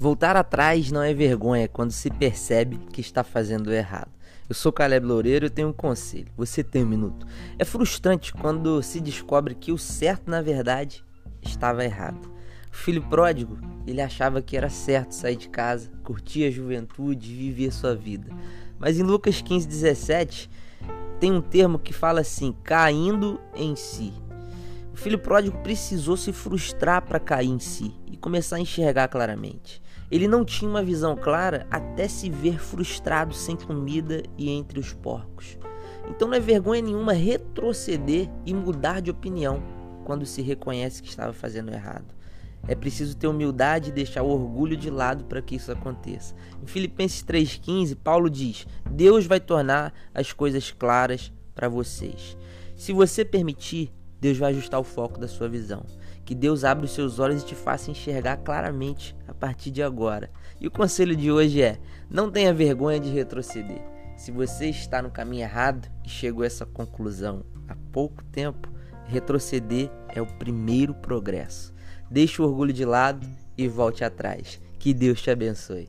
Voltar atrás não é vergonha quando se percebe que está fazendo errado. Eu sou Caleb Loureiro e tenho um conselho. Você tem um minuto. É frustrante quando se descobre que o certo, na verdade, estava errado. O filho pródigo, ele achava que era certo sair de casa, curtir a juventude e viver sua vida. Mas em Lucas 15, 17, tem um termo que fala assim: caindo em si. O filho pródigo precisou se frustrar para cair em si e começar a enxergar claramente. Ele não tinha uma visão clara até se ver frustrado sem comida e entre os porcos. Então não é vergonha nenhuma retroceder e mudar de opinião quando se reconhece que estava fazendo errado. É preciso ter humildade e deixar o orgulho de lado para que isso aconteça. Em Filipenses 3,15, Paulo diz: Deus vai tornar as coisas claras para vocês. Se você permitir, Deus vai ajustar o foco da sua visão. Que Deus abra os seus olhos e te faça enxergar claramente partir de agora. E o conselho de hoje é: não tenha vergonha de retroceder. Se você está no caminho errado e chegou a essa conclusão há pouco tempo, retroceder é o primeiro progresso. Deixe o orgulho de lado e volte atrás. Que Deus te abençoe.